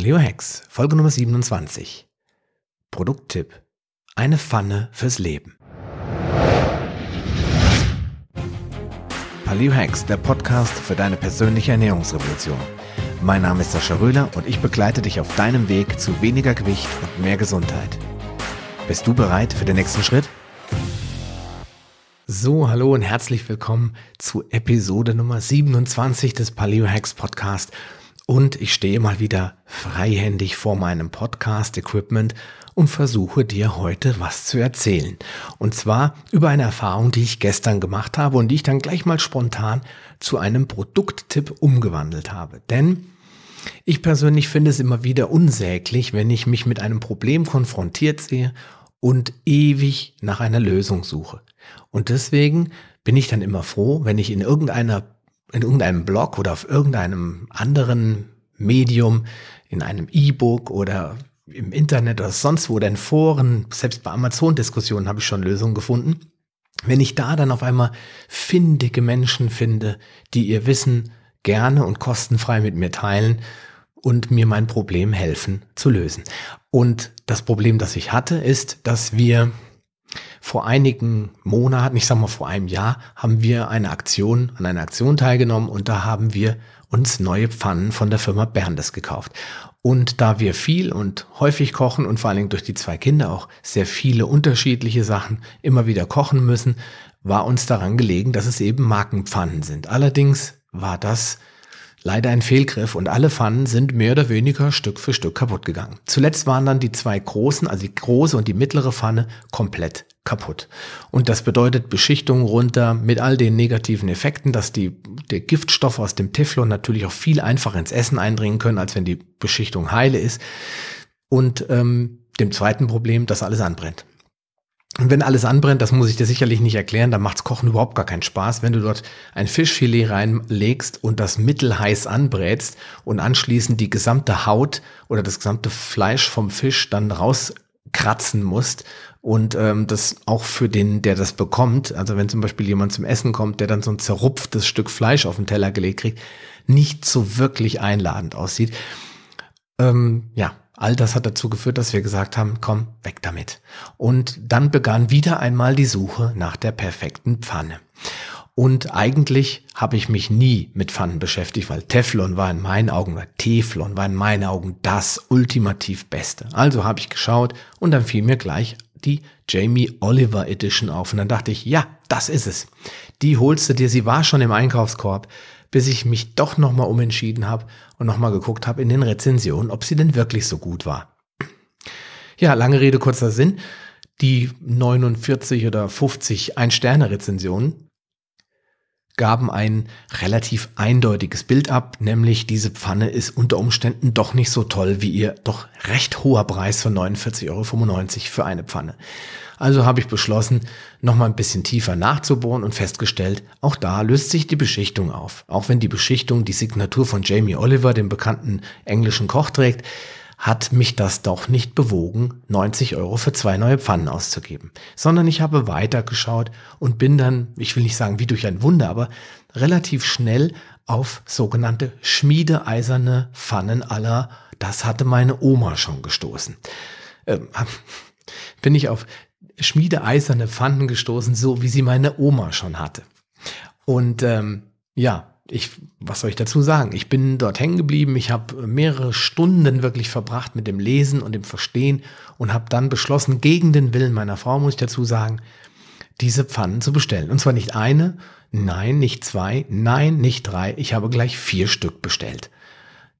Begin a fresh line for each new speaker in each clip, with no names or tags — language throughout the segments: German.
Paleo Hacks, Folge Nummer 27. Produkttipp. Eine Pfanne fürs Leben. Paleo Hacks, der Podcast für deine persönliche Ernährungsrevolution. Mein Name ist Sascha Röhler und ich begleite dich auf deinem Weg zu weniger Gewicht und mehr Gesundheit. Bist du bereit für den nächsten Schritt? So, hallo und herzlich willkommen zu Episode Nummer 27 des Paleo Hacks Podcast. Und ich stehe mal wieder freihändig vor meinem Podcast-Equipment und versuche dir heute was zu erzählen. Und zwar über eine Erfahrung, die ich gestern gemacht habe und die ich dann gleich mal spontan zu einem Produkttipp umgewandelt habe. Denn ich persönlich finde es immer wieder unsäglich, wenn ich mich mit einem Problem konfrontiert sehe und ewig nach einer Lösung suche. Und deswegen bin ich dann immer froh, wenn ich in irgendeiner in irgendeinem Blog oder auf irgendeinem anderen Medium, in einem E-Book oder im Internet oder sonst wo, denn Foren, selbst bei Amazon-Diskussionen habe ich schon Lösungen gefunden. Wenn ich da dann auf einmal findige Menschen finde, die ihr Wissen gerne und kostenfrei mit mir teilen und mir mein Problem helfen zu lösen. Und das Problem, das ich hatte, ist, dass wir vor einigen Monaten, ich sag mal vor einem Jahr, haben wir eine Aktion, an einer Aktion teilgenommen und da haben wir uns neue Pfannen von der Firma Berndes gekauft. Und da wir viel und häufig kochen und vor allen Dingen durch die zwei Kinder auch sehr viele unterschiedliche Sachen immer wieder kochen müssen, war uns daran gelegen, dass es eben Markenpfannen sind. Allerdings war das leider ein Fehlgriff und alle Pfannen sind mehr oder weniger Stück für Stück kaputt gegangen. Zuletzt waren dann die zwei großen, also die große und die mittlere Pfanne komplett kaputt. Und das bedeutet Beschichtung runter mit all den negativen Effekten, dass die, der Giftstoff aus dem Teflon natürlich auch viel einfacher ins Essen eindringen können, als wenn die Beschichtung heile ist. Und ähm, dem zweiten Problem, dass alles anbrennt. Wenn alles anbrennt, das muss ich dir sicherlich nicht erklären, dann macht's Kochen überhaupt gar keinen Spaß. Wenn du dort ein Fischfilet reinlegst und das mittelheiß anbrätst und anschließend die gesamte Haut oder das gesamte Fleisch vom Fisch dann rauskratzen musst und ähm, das auch für den, der das bekommt, also wenn zum Beispiel jemand zum Essen kommt, der dann so ein zerrupftes Stück Fleisch auf den Teller gelegt kriegt, nicht so wirklich einladend aussieht. Ähm, ja, All das hat dazu geführt, dass wir gesagt haben, komm, weg damit. Und dann begann wieder einmal die Suche nach der perfekten Pfanne. Und eigentlich habe ich mich nie mit Pfannen beschäftigt, weil Teflon war in meinen Augen, oder Teflon war in meinen Augen das ultimativ Beste. Also habe ich geschaut und dann fiel mir gleich die Jamie Oliver Edition auf. Und dann dachte ich, ja, das ist es. Die holst du dir, sie war schon im Einkaufskorb bis ich mich doch nochmal umentschieden habe und nochmal geguckt habe in den Rezensionen, ob sie denn wirklich so gut war. Ja, lange Rede, kurzer Sinn. Die 49 oder 50 Ein-Sterne-Rezensionen gaben ein relativ eindeutiges Bild ab, nämlich diese Pfanne ist unter Umständen doch nicht so toll wie ihr doch recht hoher Preis von 49,95 Euro für eine Pfanne. Also habe ich beschlossen, nochmal ein bisschen tiefer nachzubohren und festgestellt, auch da löst sich die Beschichtung auf. Auch wenn die Beschichtung die Signatur von Jamie Oliver, dem bekannten englischen Koch, trägt, hat mich das doch nicht bewogen, 90 Euro für zwei neue Pfannen auszugeben, sondern ich habe weitergeschaut und bin dann, ich will nicht sagen wie durch ein Wunder, aber relativ schnell auf sogenannte schmiedeeiserne Pfannen aller, das hatte meine Oma schon gestoßen. Ähm, bin ich auf schmiedeeiserne Pfannen gestoßen, so wie sie meine Oma schon hatte. Und ähm, ja, ich, was soll ich dazu sagen? Ich bin dort hängen geblieben. Ich habe mehrere Stunden wirklich verbracht mit dem Lesen und dem Verstehen und habe dann beschlossen, gegen den Willen meiner Frau, muss ich dazu sagen, diese Pfannen zu bestellen. Und zwar nicht eine, nein, nicht zwei, nein, nicht drei. Ich habe gleich vier Stück bestellt.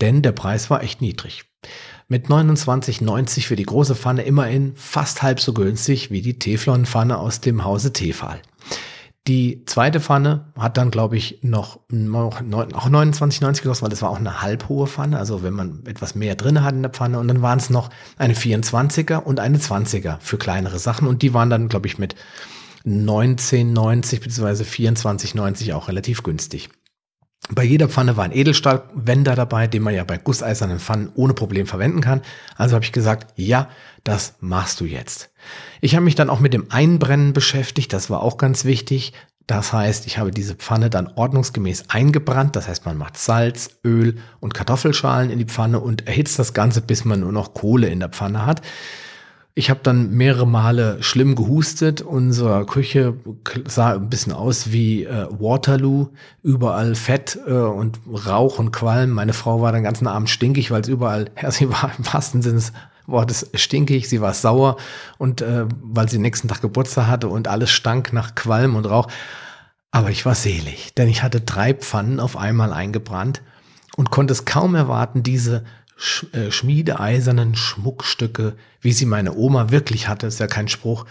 Denn der Preis war echt niedrig. Mit 29,90 für die große Pfanne immerhin fast halb so günstig wie die Teflon-Pfanne aus dem Hause Tefal. Die zweite Pfanne hat dann, glaube ich, noch, noch auch 29,90 gekostet, weil das war auch eine halbhohe Pfanne. Also wenn man etwas mehr drin hat in der Pfanne. Und dann waren es noch eine 24er und eine 20er für kleinere Sachen. Und die waren dann, glaube ich, mit 19,90 bzw. 24,90 auch relativ günstig. Bei jeder Pfanne war ein Edelstahlwender dabei, den man ja bei gusseisernen Pfannen ohne Problem verwenden kann. Also habe ich gesagt, ja, das machst du jetzt. Ich habe mich dann auch mit dem Einbrennen beschäftigt, das war auch ganz wichtig. Das heißt, ich habe diese Pfanne dann ordnungsgemäß eingebrannt. Das heißt, man macht Salz, Öl und Kartoffelschalen in die Pfanne und erhitzt das Ganze, bis man nur noch Kohle in der Pfanne hat. Ich habe dann mehrere Male schlimm gehustet. Unsere Küche sah ein bisschen aus wie äh, Waterloo. Überall Fett äh, und Rauch und Qualm. Meine Frau war den ganzen Abend stinkig, weil es überall, ja, sie war im wahrsten Sinne des Wortes stinkig, sie war sauer und äh, weil sie nächsten Tag Geburtstag hatte und alles stank nach Qualm und Rauch. Aber ich war selig, denn ich hatte drei Pfannen auf einmal eingebrannt und konnte es kaum erwarten, diese sch äh, schmiedeeisernen Schmuckstücke, wie sie meine Oma wirklich hatte, ist ja kein Spruch,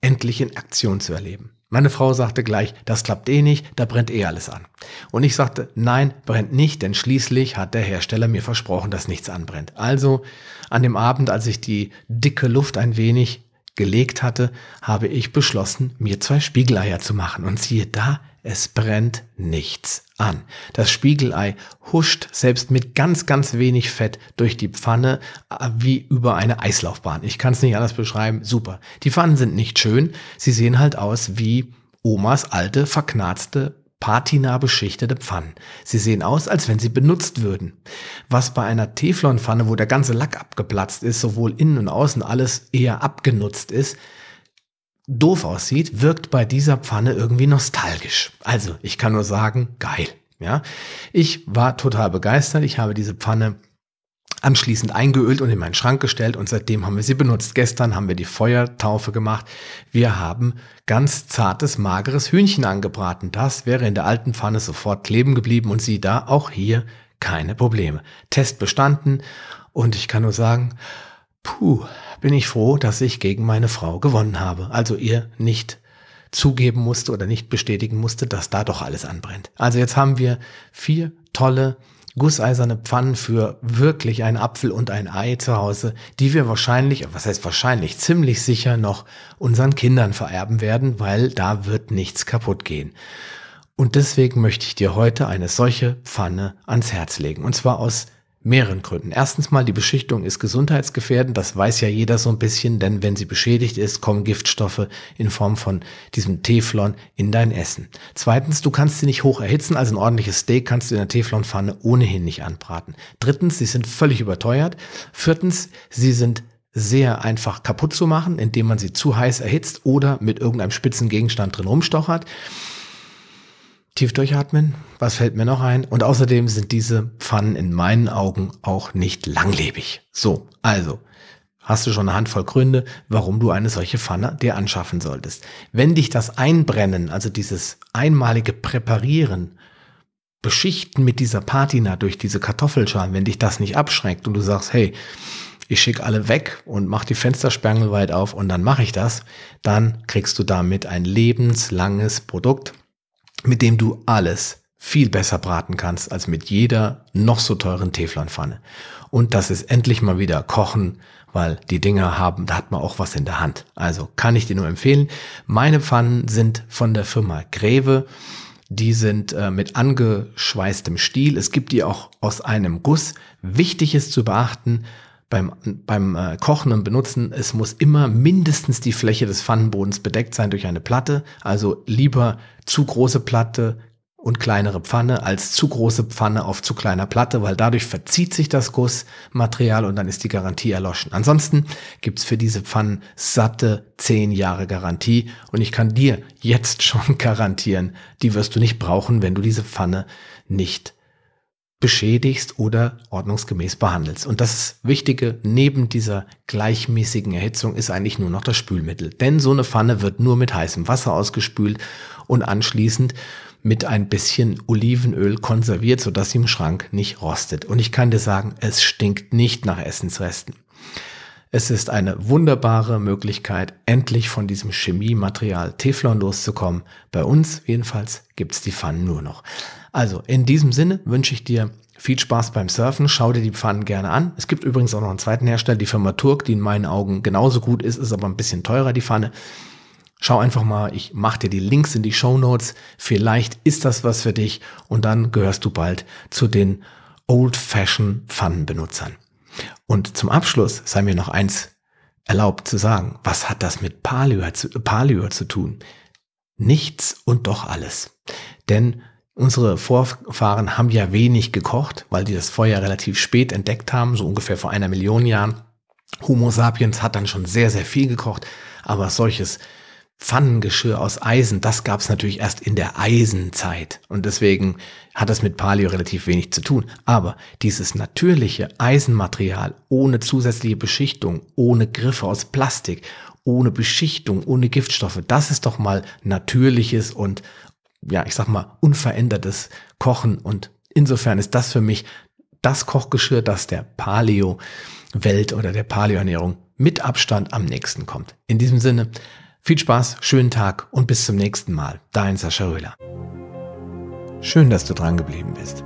endlich in Aktion zu erleben. Meine Frau sagte gleich, das klappt eh nicht, da brennt eh alles an. Und ich sagte, nein, brennt nicht, denn schließlich hat der Hersteller mir versprochen, dass nichts anbrennt. Also an dem Abend, als ich die dicke Luft ein wenig gelegt hatte, habe ich beschlossen, mir zwei Spiegeleier zu machen. Und siehe da, es brennt nichts an. Das Spiegelei huscht selbst mit ganz, ganz wenig Fett durch die Pfanne äh, wie über eine Eislaufbahn. Ich kann es nicht anders beschreiben. Super. Die Pfannen sind nicht schön. Sie sehen halt aus wie Omas alte, verknarzte patina beschichtete Pfannen. Sie sehen aus, als wenn sie benutzt würden. Was bei einer Teflonpfanne, wo der ganze Lack abgeplatzt ist, sowohl innen und außen alles eher abgenutzt ist, doof aussieht, wirkt bei dieser Pfanne irgendwie nostalgisch. Also, ich kann nur sagen, geil. Ja, ich war total begeistert. Ich habe diese Pfanne anschließend eingeölt und in meinen Schrank gestellt und seitdem haben wir sie benutzt. Gestern haben wir die Feuertaufe gemacht. Wir haben ganz zartes, mageres Hühnchen angebraten. Das wäre in der alten Pfanne sofort kleben geblieben und sie da auch hier keine Probleme. Test bestanden und ich kann nur sagen, puh, bin ich froh, dass ich gegen meine Frau gewonnen habe. Also ihr nicht zugeben musste oder nicht bestätigen musste, dass da doch alles anbrennt. Also jetzt haben wir vier tolle gusseiserne Pfannen für wirklich ein Apfel und ein Ei zu Hause, die wir wahrscheinlich, was heißt wahrscheinlich, ziemlich sicher noch unseren Kindern vererben werden, weil da wird nichts kaputt gehen. Und deswegen möchte ich dir heute eine solche Pfanne ans Herz legen. Und zwar aus mehreren Gründen. Erstens mal, die Beschichtung ist gesundheitsgefährdend, das weiß ja jeder so ein bisschen, denn wenn sie beschädigt ist, kommen Giftstoffe in Form von diesem Teflon in dein Essen. Zweitens, du kannst sie nicht hoch erhitzen, also ein ordentliches Steak kannst du in der Teflonpfanne ohnehin nicht anbraten. Drittens, sie sind völlig überteuert. Viertens, sie sind sehr einfach kaputt zu machen, indem man sie zu heiß erhitzt oder mit irgendeinem spitzen Gegenstand drin rumstochert. Tief durchatmen. Was fällt mir noch ein? Und außerdem sind diese Pfannen in meinen Augen auch nicht langlebig. So, also, hast du schon eine Handvoll Gründe, warum du eine solche Pfanne dir anschaffen solltest. Wenn dich das Einbrennen, also dieses einmalige Präparieren, Beschichten mit dieser Patina durch diese Kartoffelschalen, wenn dich das nicht abschreckt und du sagst, hey, ich schicke alle weg und mach die Fenstersperngel weit auf und dann mache ich das, dann kriegst du damit ein lebenslanges Produkt, mit dem du alles viel besser braten kannst als mit jeder noch so teuren Teflonpfanne. Und das ist endlich mal wieder Kochen, weil die Dinger haben, da hat man auch was in der Hand. Also kann ich dir nur empfehlen. Meine Pfannen sind von der Firma Greve. Die sind äh, mit angeschweißtem Stiel. Es gibt die auch aus einem Guss. Wichtig ist zu beachten, beim, beim äh, Kochen und Benutzen, es muss immer mindestens die Fläche des Pfannenbodens bedeckt sein durch eine Platte. Also lieber zu große Platte und kleinere Pfanne als zu große Pfanne auf zu kleiner Platte, weil dadurch verzieht sich das Gussmaterial und dann ist die Garantie erloschen. Ansonsten gibt's für diese Pfannen satte zehn Jahre Garantie und ich kann dir jetzt schon garantieren, die wirst du nicht brauchen, wenn du diese Pfanne nicht beschädigst oder ordnungsgemäß behandelst. Und das Wichtige neben dieser gleichmäßigen Erhitzung ist eigentlich nur noch das Spülmittel. Denn so eine Pfanne wird nur mit heißem Wasser ausgespült und anschließend mit ein bisschen Olivenöl konserviert, sodass sie im Schrank nicht rostet. Und ich kann dir sagen, es stinkt nicht nach Essensresten. Es ist eine wunderbare Möglichkeit, endlich von diesem Chemiematerial Teflon loszukommen. Bei uns jedenfalls gibt's die Pfannen nur noch. Also in diesem Sinne wünsche ich dir viel Spaß beim Surfen. Schau dir die Pfannen gerne an. Es gibt übrigens auch noch einen zweiten Hersteller, die Firma Turk, die in meinen Augen genauso gut ist, ist aber ein bisschen teurer, die Pfanne. Schau einfach mal, ich mache dir die Links in die Show Notes. Vielleicht ist das was für dich und dann gehörst du bald zu den Old-Fashion Pfannenbenutzern. Und zum Abschluss sei mir noch eins erlaubt zu sagen. Was hat das mit Paleo zu, Paleo zu tun? nichts und doch alles. Denn unsere Vorfahren haben ja wenig gekocht, weil die das Feuer relativ spät entdeckt haben, so ungefähr vor einer Million Jahren. Homo sapiens hat dann schon sehr, sehr viel gekocht, aber solches Pfannengeschirr aus Eisen, das gab es natürlich erst in der Eisenzeit. Und deswegen hat das mit Paleo relativ wenig zu tun. Aber dieses natürliche Eisenmaterial ohne zusätzliche Beschichtung, ohne Griffe aus Plastik, ohne Beschichtung, ohne Giftstoffe, das ist doch mal natürliches und, ja, ich sag mal, unverändertes Kochen. Und insofern ist das für mich das Kochgeschirr, das der Paleo-Welt oder der Paleo-Ernährung mit Abstand am nächsten kommt. In diesem Sinne, viel Spaß, schönen Tag und bis zum nächsten Mal. Dein Sascha Röhler. Schön, dass du dran geblieben bist.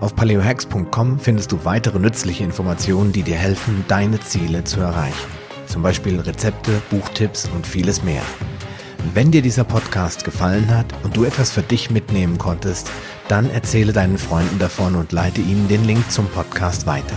Auf paleohacks.com findest du weitere nützliche Informationen, die dir helfen, deine Ziele zu erreichen. Zum Beispiel Rezepte, Buchtipps und vieles mehr. Wenn dir dieser Podcast gefallen hat und du etwas für dich mitnehmen konntest, dann erzähle deinen Freunden davon und leite ihnen den Link zum Podcast weiter.